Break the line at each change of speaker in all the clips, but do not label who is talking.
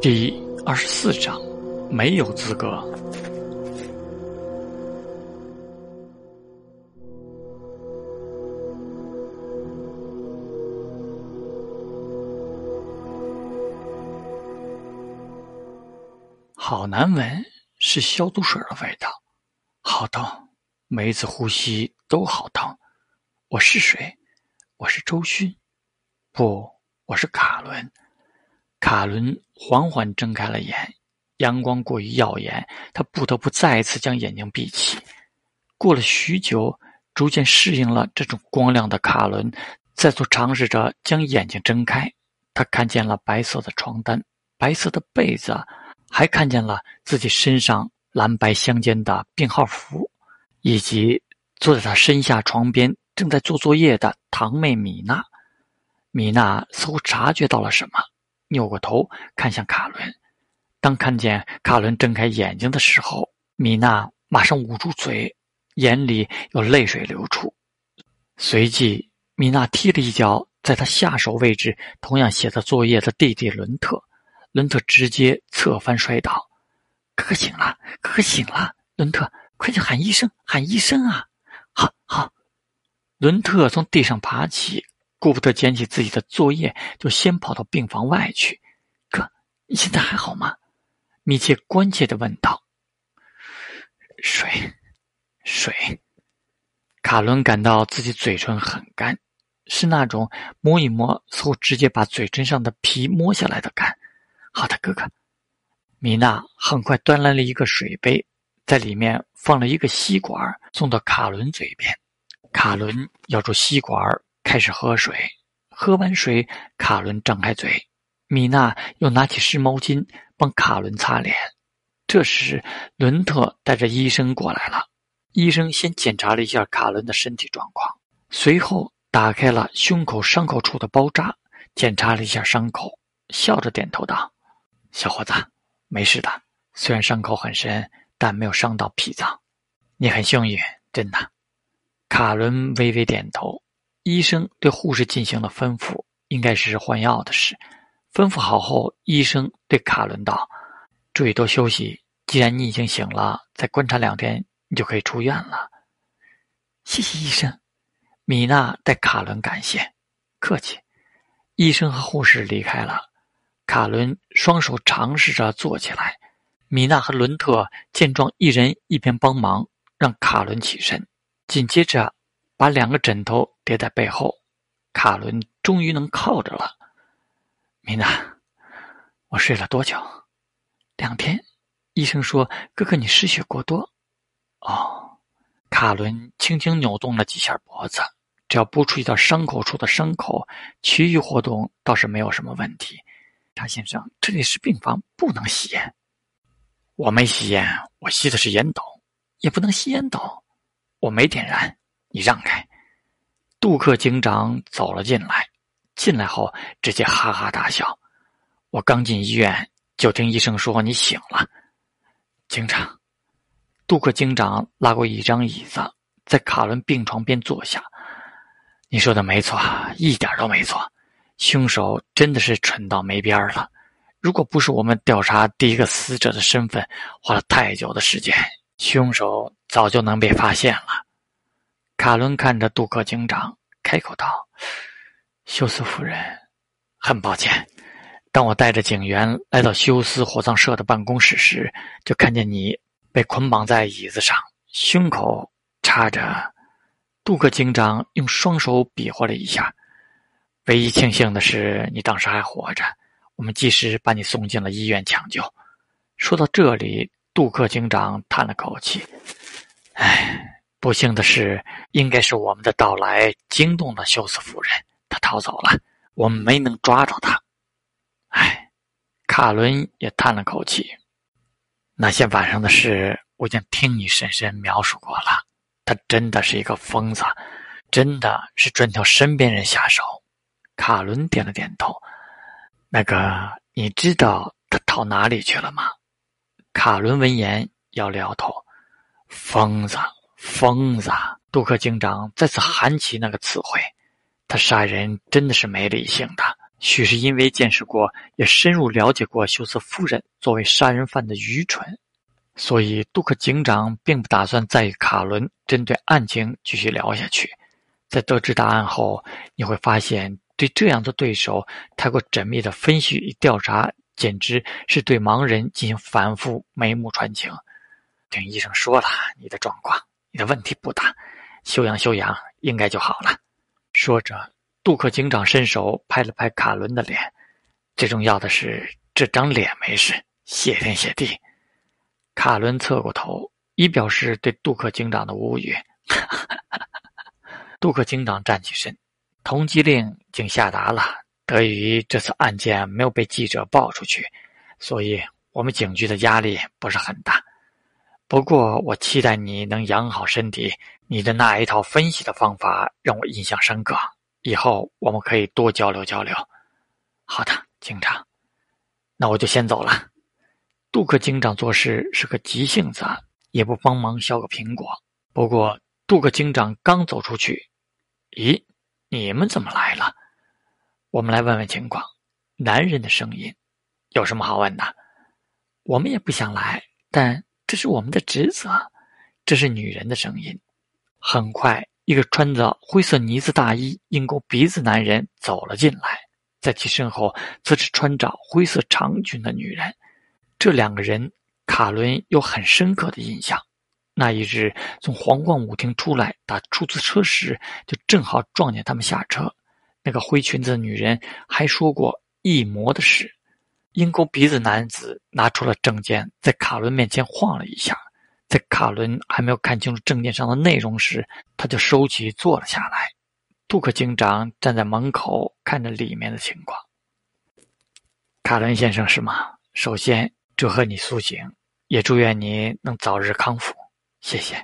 第二十四章，没有资格。好难闻，是消毒水的味道。好疼，每一次呼吸都好疼。我是谁？我是周迅。不，我是卡伦。卡伦缓缓睁开了眼，阳光过于耀眼，他不得不再一次将眼睛闭起。过了许久，逐渐适应了这种光亮的卡伦，再次尝试着将眼睛睁开。他看见了白色的床单、白色的被子，还看见了自己身上蓝白相间的病号服，以及坐在他身下床边正在做作业的堂妹米娜。米娜似乎察觉到了什么。扭过头看向卡伦，当看见卡伦睁开眼睛的时候，米娜马上捂住嘴，眼里有泪水流出。随即，米娜踢了一脚在他下手位置同样写着作业的弟弟伦特，伦特直接侧翻摔倒。哥哥醒了，哥哥醒了！伦特，快去喊医生，喊医生啊！好好，伦特从地上爬起。顾不得捡起自己的作业，就先跑到病房外去。哥，你现在还好吗？米切关切的问道。水，水。卡伦感到自己嘴唇很干，是那种摸一摸，似乎直接把嘴唇上的皮摸下来的干。好的，哥哥。米娜很快端来了一个水杯，在里面放了一个吸管，送到卡伦嘴边。卡伦咬住吸管。开始喝水，喝完水，卡伦张开嘴，米娜又拿起湿毛巾帮卡伦擦脸。这时，伦特带着医生过来了。医生先检查了一下卡伦的身体状况，随后打开了胸口伤口处的包扎，检查了一下伤口，笑着点头道：“小伙子，没事的。虽然伤口很深，但没有伤到脾脏。你很幸运，真的。”卡伦微微点头。医生对护士进行了吩咐，应该是换药的事。吩咐好后，医生对卡伦道：“注意多休息。既然你已经醒了，再观察两天，你就可以出院了。”谢谢医生。米娜带卡伦感谢，客气。医生和护士离开了。卡伦双手尝试着坐起来。米娜和伦特见状，一人一边帮忙，让卡伦起身。紧接着。把两个枕头叠在背后，卡伦终于能靠着了。米娜，我睡了多久？两天。医生说，哥哥你失血过多。哦，卡伦轻轻扭动了几下脖子，只要不触及到伤口处的伤口，其余活动倒是没有什么问题。查先生，这里是病房，不能吸烟。我没吸烟，我吸的是烟斗，也不能吸烟斗。我没点燃。你让开！杜克警长走了进来，进来后直接哈哈大笑。我刚进医院，就听医生说你醒了。警长，杜克警长拉过一张椅子，在卡伦病床边坐下。你说的没错，一点都没错。凶手真的是蠢到没边了。如果不是我们调查第一个死者的身份花了太久的时间，凶手早就能被发现了。卡伦看着杜克警长，开口道：“休斯夫人，很抱歉，当我带着警员来到休斯火葬社的办公室时，就看见你被捆绑在椅子上，胸口插着。”杜克警长用双手比划了一下。唯一庆幸的是，你当时还活着，我们及时把你送进了医院抢救。说到这里，杜克警长叹了口气：“唉。”不幸的是，应该是我们的到来惊动了休斯夫人，她逃走了，我们没能抓住她。唉，卡伦也叹了口气。那些晚上的事，我已经听你婶婶描述过了。他真的是一个疯子，真的是专挑身边人下手。卡伦点了点头。那个，你知道他逃哪里去了吗？卡伦闻言摇了摇头。疯子。疯子！杜克警长再次喊起那个词汇。他杀人真的是没理性的。许是因为见识过，也深入了解过休斯夫人作为杀人犯的愚蠢，所以杜克警长并不打算再与卡伦针对案情继续聊下去。在得知答案后，你会发现，对这样的对手太过缜密的分析与调查，简直是对盲人进行反复眉目传情。听医生说了，你的状况，你的问题不大，休养休养，应该就好了。说着。杜克警长伸手拍了拍卡伦的脸，最重要的是这张脸没事，谢天谢地。卡伦侧过头，以表示对杜克警长的无语。杜克警长站起身，通缉令已经下达了。得益于这次案件没有被记者报出去，所以我们警局的压力不是很大。不过，我期待你能养好身体。你的那一套分析的方法让我印象深刻。以后我们可以多交流交流。好的，警长，那我就先走了。杜克警长做事是个急性子，也不帮忙削个苹果。不过，杜克警长刚走出去，咦，你们怎么来了？我们来问问情况。男人的声音，有什么好问的？我们也不想来，但这是我们的职责。这是女人的声音。很快。一个穿着灰色呢子大衣、鹰钩鼻子男人走了进来，在其身后则是穿着灰色长裙的女人。这两个人，卡伦有很深刻的印象。那一日从皇冠舞厅出来打出租车时，就正好撞见他们下车。那个灰裙子的女人还说过一模的事。鹰钩鼻子男子拿出了证件，在卡伦面前晃了一下。在卡伦还没有看清楚证件上的内容时，他就收起坐了下来。杜克警长站在门口看着里面的情况。卡伦先生是吗？首先祝贺你苏醒，也祝愿你能早日康复。谢谢。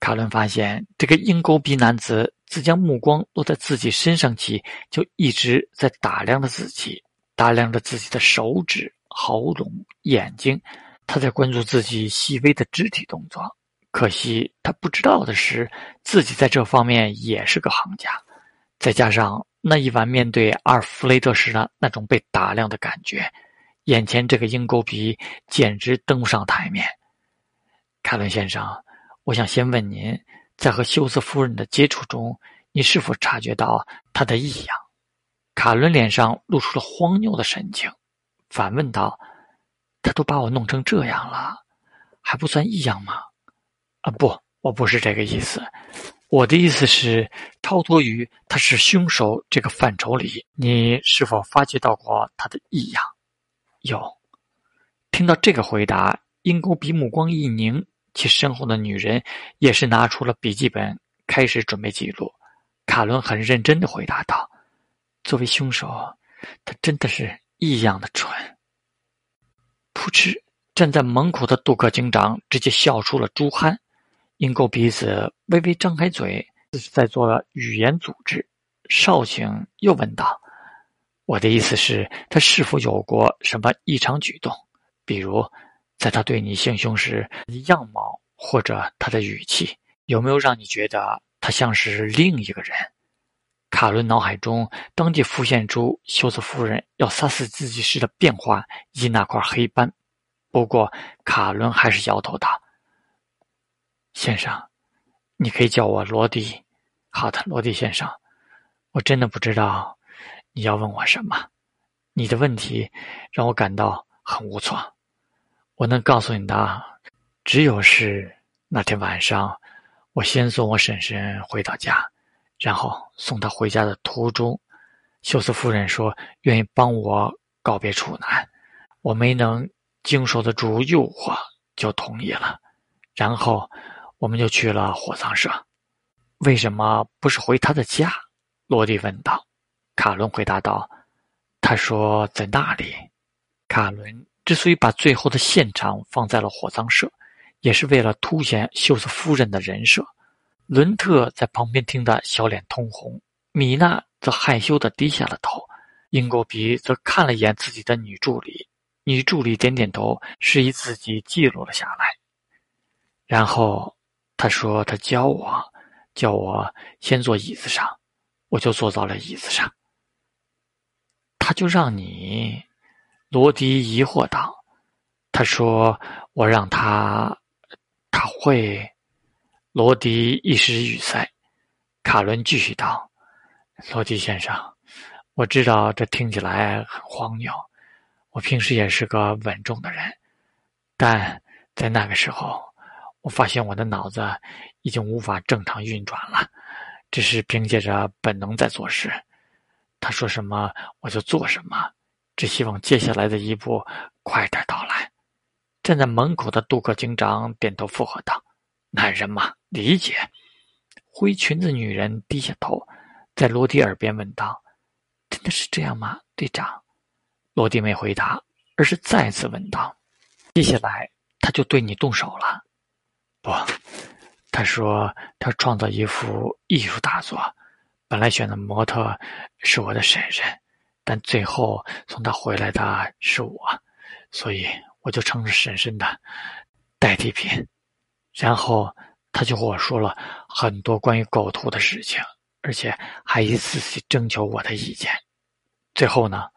卡伦发现这个鹰钩鼻男子自将目光落在自己身上起，就一直在打量着自己，打量着自己的手指、喉咙、眼睛。他在关注自己细微的肢体动作，可惜他不知道的是，自己在这方面也是个行家。再加上那一晚面对阿尔弗雷德时的那种被打量的感觉，眼前这个鹰钩鼻简直登不上台面。凯伦先生，我想先问您，在和休斯夫人的接触中，你是否察觉到她的异样？卡伦脸上露出了荒谬的神情，反问道。他都把我弄成这样了，还不算异样吗？啊，不，我不是这个意思。我的意思是，超脱于他是凶手这个范畴里，你是否发觉到过他的异样？有。听到这个回答，鹰钩鼻目光一凝，其身后的女人也是拿出了笔记本，开始准备记录。卡伦很认真的回答道：“作为凶手，他真的是异样的蠢。”噗嗤！站在门口的杜克警长直接笑出了猪酣，鹰钩鼻子微微张开嘴，是在做语言组织。少顷又问道：“我的意思是，他是否有过什么异常举动？比如，在他对你行凶时，样貌或者他的语气，有没有让你觉得他像是另一个人？”卡伦脑海中当即浮现出休斯夫人要杀死自己时的变化以及那块黑斑。不过，卡伦还是摇头道：“先生，你可以叫我罗迪。”“好的，罗迪先生。”“我真的不知道你要问我什么。你的问题让我感到很无措。我能告诉你的，只有是那天晚上，我先送我婶婶回到家。”然后送她回家的途中，休斯夫人说愿意帮我告别处男，我没能经受得住诱惑，就同意了。然后我们就去了火葬社。为什么不是回他的家？罗蒂问道。卡伦回答道：“他说在那里。”卡伦之所以把最后的现场放在了火葬社，也是为了凸显休斯夫人的人设。伦特在旁边听得小脸通红，米娜则害羞地低下了头，英国鼻则看了一眼自己的女助理，女助理点点头，示意自己记录了下来。然后他说：“他教我，叫我先坐椅子上。我就坐到了椅子上。他就让你，罗迪疑惑道：“他说我让他，他会。”罗迪一时语塞。卡伦继续道：“罗迪先生，我知道这听起来很荒谬。我平时也是个稳重的人，但在那个时候，我发现我的脑子已经无法正常运转了，只是凭借着本能在做事。”他说什么我就做什么，只希望接下来的一步快点到来。站在门口的杜克警长点头附和道：“男人嘛，理解。”灰裙子女人低下头，在罗迪耳边问道：“真的是这样吗，队长？”罗迪没回答，而是再次问道：“接下来他就对你动手了？”“不。”他说：“他创造一幅艺术大作。”本来选的模特是我的婶婶，但最后送他回来的是我，所以我就成了婶婶的代替品。然后他就和我说了很多关于狗图的事情，而且还一次次征求我的意见。最后呢，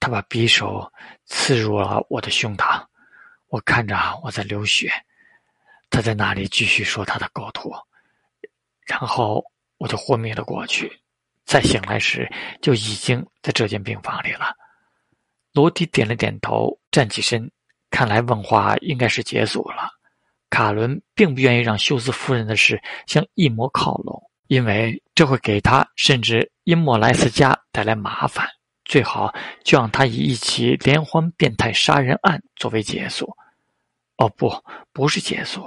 他把匕首刺入了我的胸膛，我看着我在流血，他在那里继续说他的构图，然后。我就昏迷了过去，再醒来时就已经在这间病房里了。罗迪点了点头，站起身，看来问话应该是结束了。卡伦并不愿意让休斯夫人的事向一魔靠拢，因为这会给他甚至因莫莱斯家带来麻烦。最好就让他以一起连环变态杀人案作为结束。哦，不，不是结束，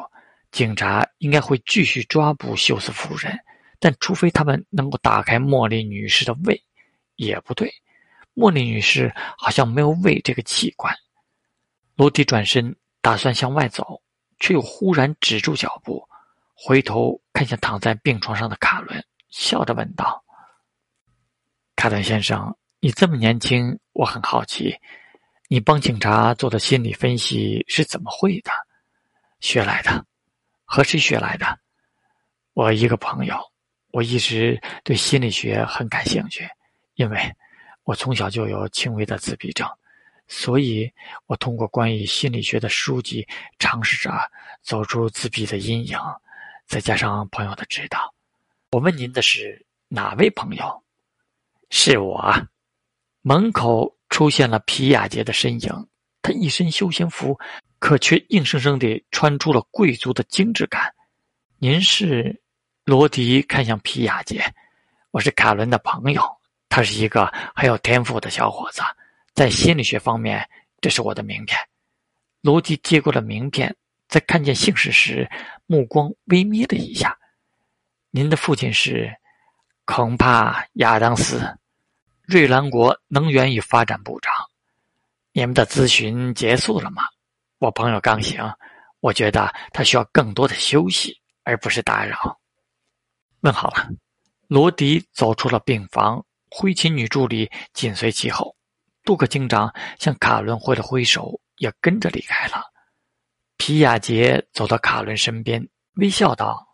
警察应该会继续抓捕休斯夫人。但除非他们能够打开茉莉女士的胃，也不对。茉莉女士好像没有胃这个器官。罗迪转身打算向外走，却又忽然止住脚步，回头看向躺在病床上的卡伦，笑着问道：“卡伦先生，你这么年轻，我很好奇，你帮警察做的心理分析是怎么会的？学来的？和谁学来的？我一个朋友。”我一直对心理学很感兴趣，因为我从小就有轻微的自闭症，所以我通过关于心理学的书籍尝试着走出自闭的阴影，再加上朋友的指导。我问您的是哪位朋友？是我。门口出现了皮亚杰的身影，他一身休闲服，可却硬生生地穿出了贵族的精致感。您是？罗迪看向皮亚杰：“我是卡伦的朋友，他是一个很有天赋的小伙子，在心理学方面，这是我的名片。”罗迪接过了名片，在看见姓氏时，目光微眯了一下。“您的父亲是？恐怕亚当斯，瑞兰国能源与发展部长。你们的咨询结束了吗？我朋友刚醒，我觉得他需要更多的休息，而不是打扰。”问好了，罗迪走出了病房，灰裙女助理紧随其后。杜克警长向卡伦挥了挥手，也跟着离开了。皮亚杰走到卡伦身边，微笑道：“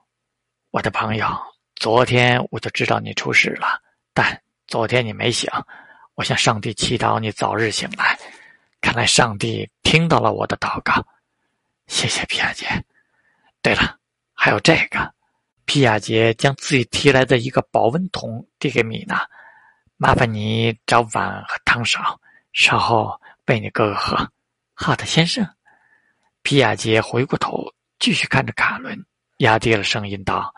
我的朋友，昨天我就知道你出事了，但昨天你没醒。我向上帝祈祷你早日醒来，看来上帝听到了我的祷告。谢谢皮亚杰。对了，还有这个。”皮亚杰将自己提来的一个保温桶递给米娜，麻烦你找碗和汤勺，稍后喂你哥哥喝。好的，先生。皮亚杰回过头，继续看着卡伦，压低了声音道：“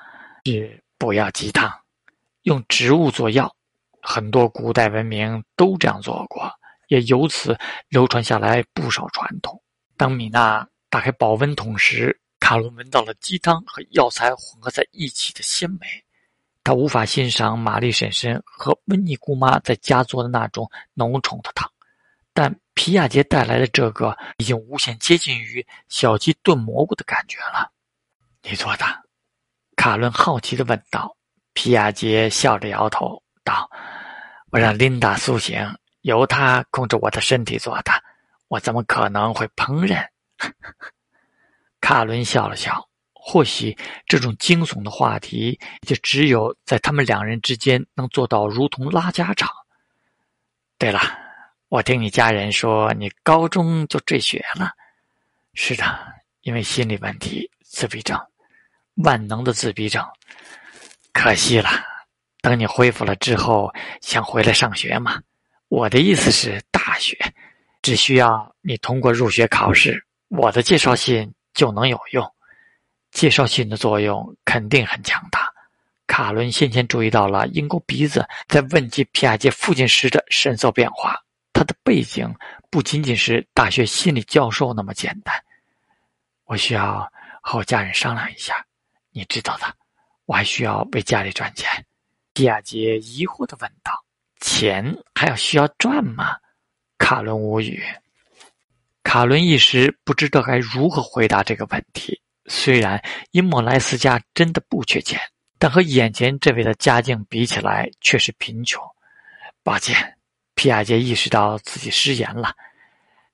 是不要鸡汤，用植物做药，很多古代文明都这样做过，也由此流传下来不少传统。”当米娜打开保温桶时，卡伦闻到了鸡汤和药材混合在一起的鲜美，他无法欣赏玛丽婶婶和温妮姑妈在家做的那种浓稠的汤，但皮亚杰带来的这个已经无限接近于小鸡炖蘑菇的感觉了。你做的？卡伦好奇的问道。皮亚杰笑着摇头道：“我让琳达苏醒，由她控制我的身体做的，我怎么可能会烹饪？”卡伦笑了笑，或许这种惊悚的话题，就只有在他们两人之间能做到如同拉家常。对了，我听你家人说你高中就辍学了。是的，因为心理问题，自闭症，万能的自闭症。可惜了，等你恢复了之后，想回来上学吗？我的意思是大学，只需要你通过入学考试，我的介绍信就能有用。介绍信的作用肯定很强大。卡伦先前注意到了鹰钩鼻子在问及皮亚杰父亲时的神色变化。他的背景不仅仅是大学心理教授那么简单。我需要和我家人商量一下，你知道的。我还需要为家里赚钱。皮亚杰疑惑的问道：“钱还要需要赚吗？”卡伦无语。卡伦一时不知道该如何回答这个问题。虽然因莫莱斯家真的不缺钱，但和眼前这位的家境比起来，却是贫穷。抱歉，皮亚杰意识到自己失言了。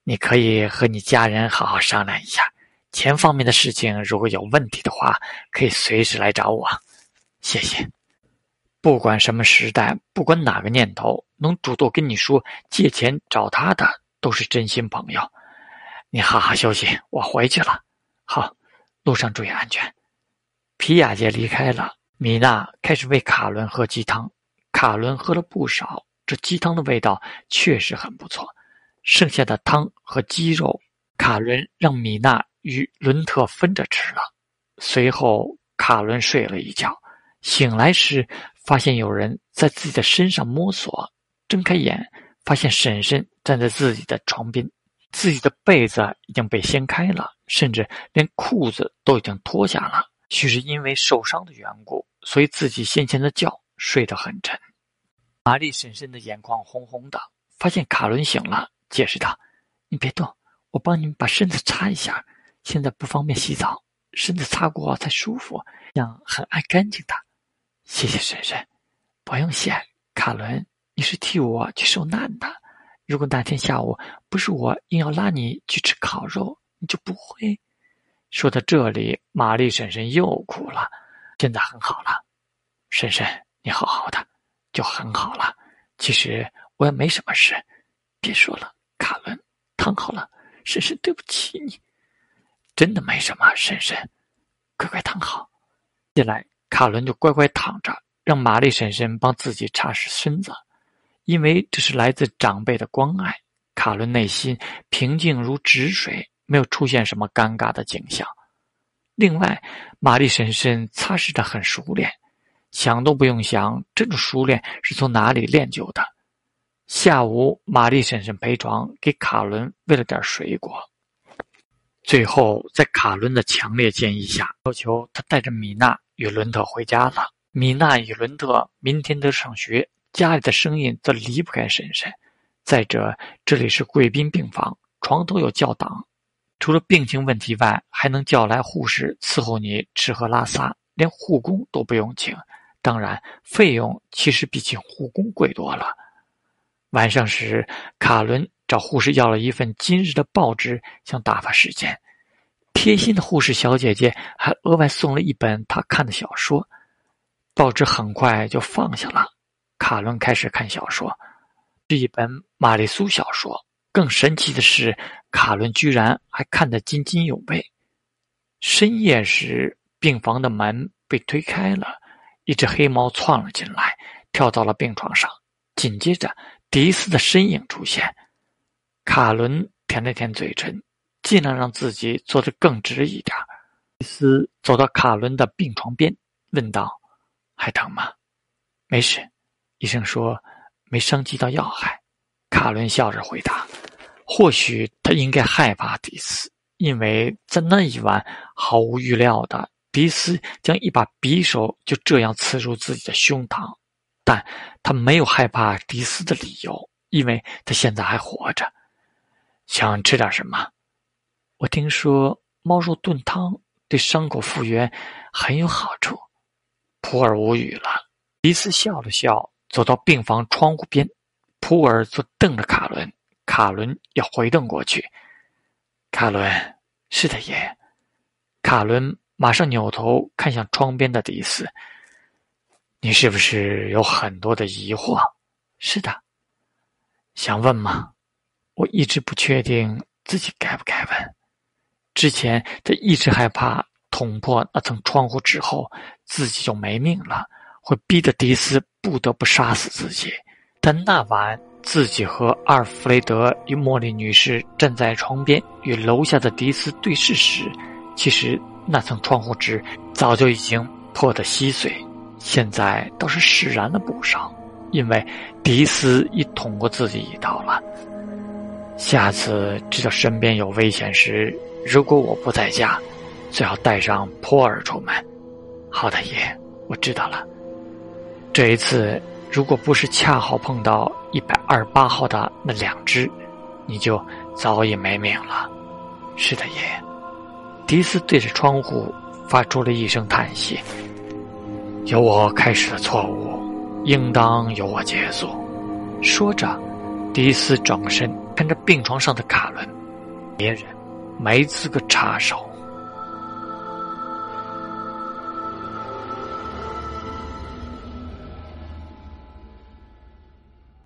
你可以和你家人好好商量一下，钱方面的事情如果有问题的话，可以随时来找我。谢谢。不管什么时代，不管哪个念头，能主动跟你说借钱找他的，都是真心朋友。你好好休息，我回去了。好。路上注意安全。皮亚杰离开了，米娜开始喂卡伦喝鸡汤。卡伦喝了不少，这鸡汤的味道确实很不错。剩下的汤和鸡肉，卡伦让米娜与伦特分着吃了。随后，卡伦睡了一觉，醒来时发现有人在自己的身上摸索。睁开眼，发现婶婶站在自己的床边。自己的被子已经被掀开了，甚至连裤子都已经脱下了。许是因为受伤的缘故，所以自己先前的觉睡得很沉。玛丽婶婶的眼眶红红的，发现卡伦醒了，解释道：“你别动，我帮你们把身子擦一下。现在不方便洗澡，身子擦过才舒服，样很爱干净的。谢谢婶婶，不用谢。卡伦，你是替我去受难的。”如果那天下午不是我硬要拉你去吃烤肉，你就不会。说到这里，玛丽婶婶又哭了。现在很好了，婶婶，你好好的，就很好了。其实我也没什么事。别说了，卡伦，躺好了。婶婶，对不起你，真的没什么。婶婶，乖乖躺好。接下来，卡伦就乖乖躺着，让玛丽婶婶帮自己擦拭身子。因为这是来自长辈的关爱，卡伦内心平静如止水，没有出现什么尴尬的景象。另外，玛丽婶婶擦拭的很熟练，想都不用想，这种熟练是从哪里练就的。下午，玛丽婶婶陪床给卡伦喂了点水果，最后在卡伦的强烈建议下，要求他带着米娜与伦特回家了。米娜与伦特明天都上学。家里的声音则离不开婶婶。再者，这里是贵宾病房，床头有叫档，除了病情问题外，还能叫来护士伺候你吃喝拉撒，连护工都不用请。当然，费用其实比请护工贵多了。晚上时，卡伦找护士要了一份今日的报纸，想打发时间。贴心的护士小姐姐还额外送了一本他看的小说。报纸很快就放下了。卡伦开始看小说，是一本玛丽苏小说。更神奇的是，卡伦居然还看得津津有味。深夜时，病房的门被推开了，一只黑猫窜了进来，跳到了病床上。紧接着，迪斯的身影出现。卡伦舔了舔嘴唇，尽量让自己坐得更直一点。迪斯走到卡伦的病床边，问道：“还疼吗？”“没事。”医生说没伤及到要害，卡伦笑着回答：“或许他应该害怕迪斯，因为在那一晚，毫无预料的，迪斯将一把匕首就这样刺入自己的胸膛。但他没有害怕迪斯的理由，因为他现在还活着。想吃点什么？我听说猫肉炖汤对伤口复原很有好处。”普尔无语了。迪斯笑了笑。走到病房窗户边，普尔则瞪着卡伦。卡伦要回瞪过去。卡伦，是的，爷。卡伦马上扭头看向窗边的迪斯：“你是不是有很多的疑惑？”“
是的。”“
想问吗？”“
我一直不确定自己该不该问。之前他一直害怕捅破那层窗户纸后自己就没命了，会逼得迪斯不得不杀死自己。但那晚自己和阿尔弗雷德与茉莉女士站在床边与楼下的迪斯对视时，其实……”那层窗户纸早就已经破得稀碎，现在倒是释然了不少，因为迪斯已捅过自己一刀了。下次知道身边有危险时，如果我不在家，最好带上波尔出门。
好的，爷，我知道了。
这一次，如果不是恰好碰到一百二十八号的那两只，你就早已没命了。
是的，爷。
迪斯对着窗户发出了一声叹息：“
有我开始的错误，应当由我结束。”
说着，迪斯转过身看着病床上的卡伦，别人没资格插手。